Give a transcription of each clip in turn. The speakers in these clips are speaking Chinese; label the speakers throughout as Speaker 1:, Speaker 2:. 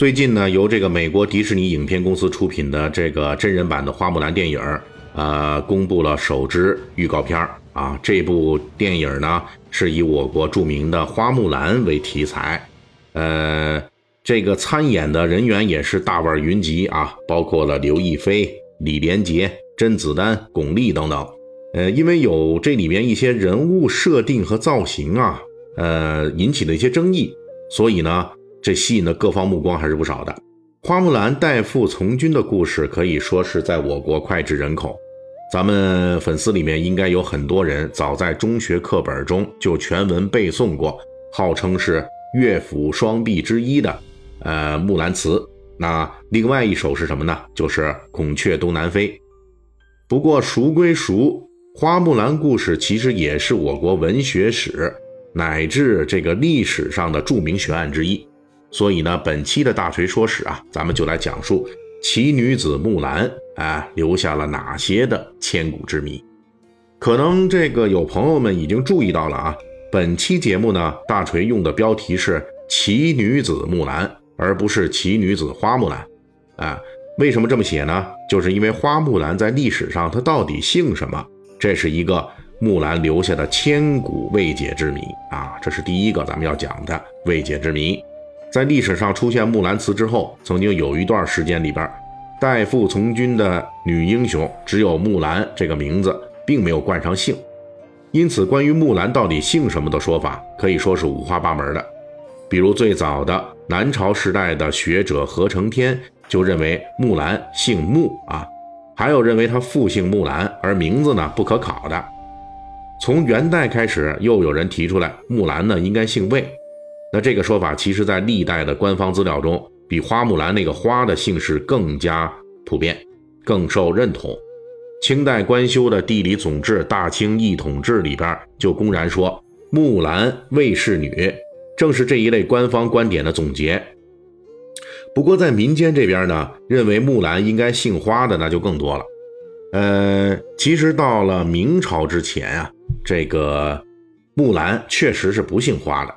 Speaker 1: 最近呢，由这个美国迪士尼影片公司出品的这个真人版的花木兰电影，呃，公布了首支预告片啊。这部电影呢，是以我国著名的花木兰为题材，呃，这个参演的人员也是大腕云集啊，包括了刘亦菲、李连杰、甄子丹、巩俐等等。呃，因为有这里面一些人物设定和造型啊，呃，引起了一些争议，所以呢，这吸引的各方目光还是不少的。花木兰代父从军的故事可以说是在我国脍炙人口，咱们粉丝里面应该有很多人早在中学课本中就全文背诵过，号称是乐府双璧之一的呃《木兰辞》。那另外一首是什么呢？就是《孔雀东南飞》。不过孰归孰？花木兰故事其实也是我国文学史乃至这个历史上的著名悬案之一，所以呢，本期的大锤说史啊，咱们就来讲述奇女子木兰啊留下了哪些的千古之谜。可能这个有朋友们已经注意到了啊，本期节目呢，大锤用的标题是奇女子木兰，而不是奇女子花木兰啊。为什么这么写呢？就是因为花木兰在历史上她到底姓什么？这是一个木兰留下的千古未解之谜啊！这是第一个咱们要讲的未解之谜。在历史上出现木兰辞之后，曾经有一段时间里边，代父从军的女英雄只有木兰这个名字，并没有冠上姓。因此，关于木兰到底姓什么的说法，可以说是五花八门的。比如最早的南朝时代的学者何承天就认为木兰姓木啊。还有认为他父姓木兰，而名字呢不可考的。从元代开始，又有人提出来木兰呢应该姓魏。那这个说法，其实在历代的官方资料中，比花木兰那个花的姓氏更加普遍，更受认同。清代官修的《地理总志·大清一统志》里边就公然说木兰卫氏女，正是这一类官方观点的总结。不过，在民间这边呢，认为木兰应该姓花的那就更多了。呃，其实到了明朝之前啊，这个木兰确实是不姓花的。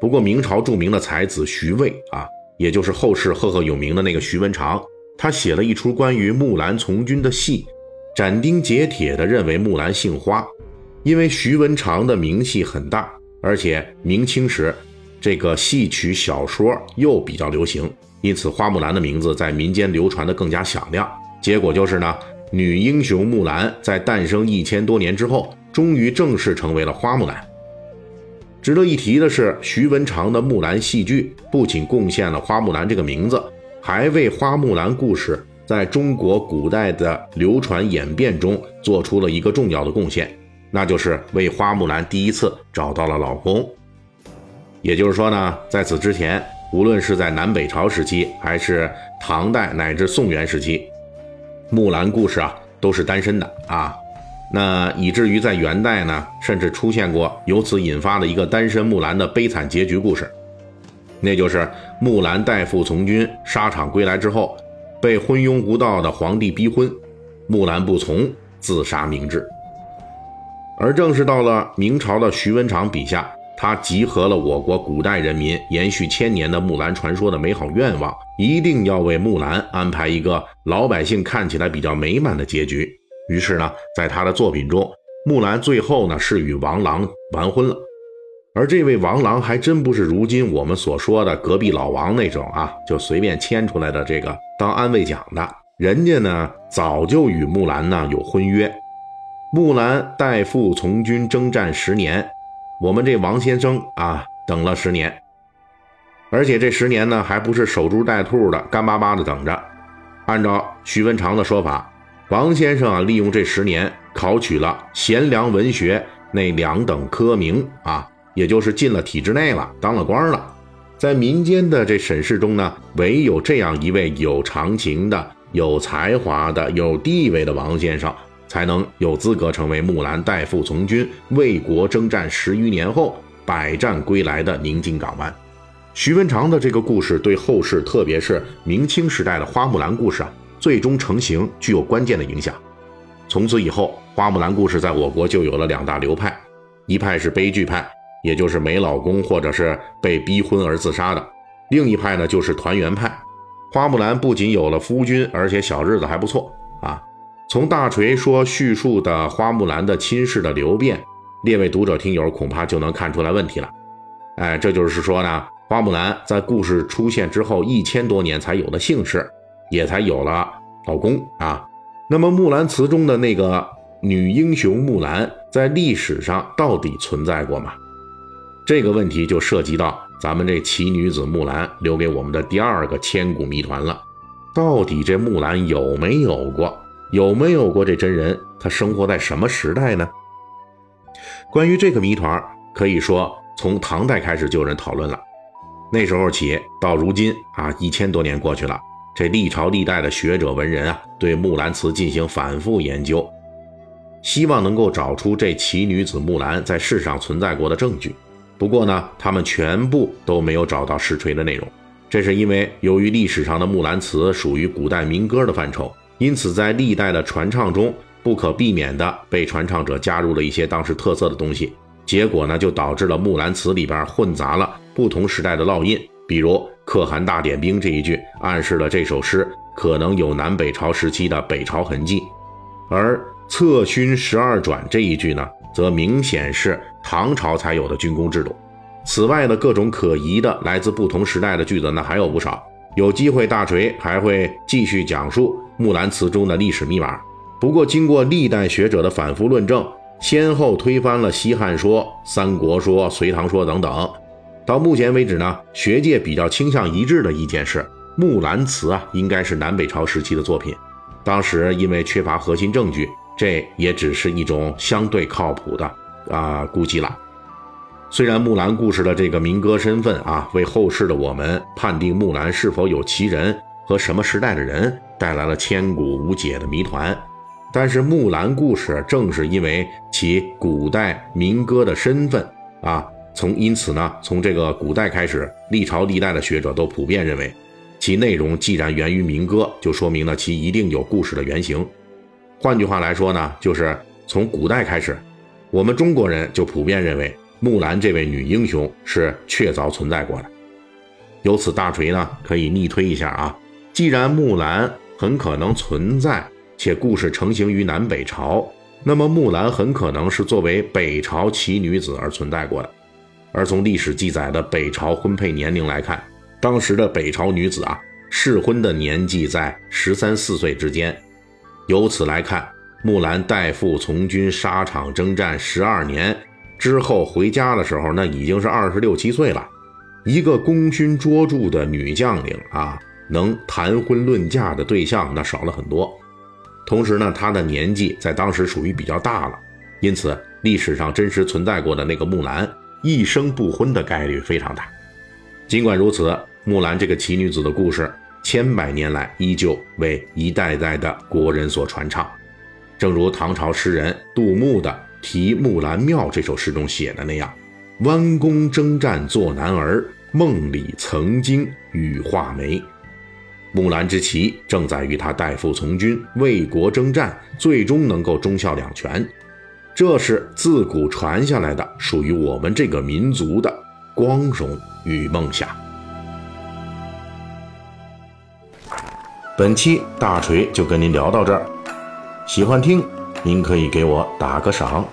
Speaker 1: 不过，明朝著名的才子徐渭啊，也就是后世赫赫有名的那个徐文长，他写了一出关于木兰从军的戏，斩钉截铁地认为木兰姓花。因为徐文长的名气很大，而且明清时这个戏曲小说又比较流行。因此，花木兰的名字在民间流传的更加响亮。结果就是呢，女英雄木兰在诞生一千多年之后，终于正式成为了花木兰。值得一提的是，徐文长的木兰戏剧不仅贡献了花木兰这个名字，还为花木兰故事在中国古代的流传演变中做出了一个重要的贡献，那就是为花木兰第一次找到了老公。也就是说呢，在此之前。无论是在南北朝时期，还是唐代乃至宋元时期，木兰故事啊都是单身的啊。那以至于在元代呢，甚至出现过由此引发的一个单身木兰的悲惨结局故事，那就是木兰代父从军，沙场归来之后，被昏庸无道的皇帝逼婚，木兰不从，自杀明志。而正是到了明朝的徐文长笔下。他集合了我国古代人民延续千年的木兰传说的美好愿望，一定要为木兰安排一个老百姓看起来比较美满的结局。于是呢，在他的作品中，木兰最后呢是与王郎完婚了。而这位王郎还真不是如今我们所说的隔壁老王那种啊，就随便牵出来的这个当安慰奖的。人家呢早就与木兰呢有婚约。木兰代父从军征战十年。我们这王先生啊，等了十年，而且这十年呢，还不是守株待兔的，干巴巴的等着。按照徐文长的说法，王先生啊，利用这十年考取了贤良文学那两等科名啊，也就是进了体制内了，当了官了。在民间的这审视中呢，唯有这样一位有长情的、有才华的、有地位的王先生，才能有资格成为木兰代父从军、为国征战十余年后百战归来的宁静港湾。徐文长的这个故事对后世，特别是明清时代的花木兰故事啊，最终成型具有关键的影响。从此以后，花木兰故事在我国就有了两大流派，一派是悲剧派。也就是没老公或者是被逼婚而自杀的，另一派呢就是团圆派。花木兰不仅有了夫君，而且小日子还不错啊。从大锤说叙述的花木兰的亲事的流变，列位读者听友恐怕就能看出来问题了。哎，这就是说呢，花木兰在故事出现之后一千多年才有的姓氏，也才有了老公啊。那么《木兰辞》中的那个女英雄木兰，在历史上到底存在过吗？这个问题就涉及到咱们这奇女子木兰留给我们的第二个千古谜团了。到底这木兰有没有过？有没有过这真人？她生活在什么时代呢？关于这个谜团，可以说从唐代开始就有人讨论了。那时候起到如今啊，一千多年过去了，这历朝历代的学者文人啊，对木兰辞进行反复研究，希望能够找出这奇女子木兰在世上存在过的证据。不过呢，他们全部都没有找到实锤的内容，这是因为由于历史上的《木兰辞》属于古代民歌的范畴，因此在历代的传唱中不可避免的被传唱者加入了一些当时特色的东西，结果呢就导致了《木兰辞》里边混杂了不同时代的烙印，比如“可汗大点兵”这一句暗示了这首诗可能有南北朝时期的北朝痕迹，而“策勋十二转”这一句呢。则明显是唐朝才有的军功制度。此外的各种可疑的来自不同时代的句子呢还有不少。有机会大锤还会继续讲述《木兰辞》中的历史密码。不过，经过历代学者的反复论证，先后推翻了西汉说、三国说、隋唐说等等。到目前为止呢，学界比较倾向一致的意见是，《木兰辞》啊应该是南北朝时期的作品。当时因为缺乏核心证据。这也只是一种相对靠谱的啊估计了。虽然木兰故事的这个民歌身份啊，为后世的我们判定木兰是否有其人和什么时代的人带来了千古无解的谜团，但是木兰故事正是因为其古代民歌的身份啊，从因此呢，从这个古代开始，历朝历代的学者都普遍认为，其内容既然源于民歌，就说明了其一定有故事的原型。换句话来说呢，就是从古代开始，我们中国人就普遍认为木兰这位女英雄是确凿存在过的。由此，大锤呢可以逆推一下啊，既然木兰很可能存在，且故事成型于南北朝，那么木兰很可能是作为北朝奇女子而存在过的。而从历史记载的北朝婚配年龄来看，当时的北朝女子啊，适婚的年纪在十三四岁之间。由此来看，木兰代父从军，沙场征战十二年之后回家的时候，那已经是二十六七岁了。一个功勋卓著的女将领啊，能谈婚论嫁的对象那少了很多。同时呢，她的年纪在当时属于比较大了，因此历史上真实存在过的那个木兰一生不婚的概率非常大。尽管如此，木兰这个奇女子的故事。千百年来，依旧为一代代的国人所传唱。正如唐朝诗人杜牧的《题木兰庙》这首诗中写的那样：“弯弓征战做男儿，梦里曾经羽画眉。”木兰之奇正在于她代父从军，为国征战，最终能够忠孝两全。这是自古传下来的，属于我们这个民族的光荣与梦想。本期大锤就跟您聊到这儿，喜欢听您可以给我打个赏。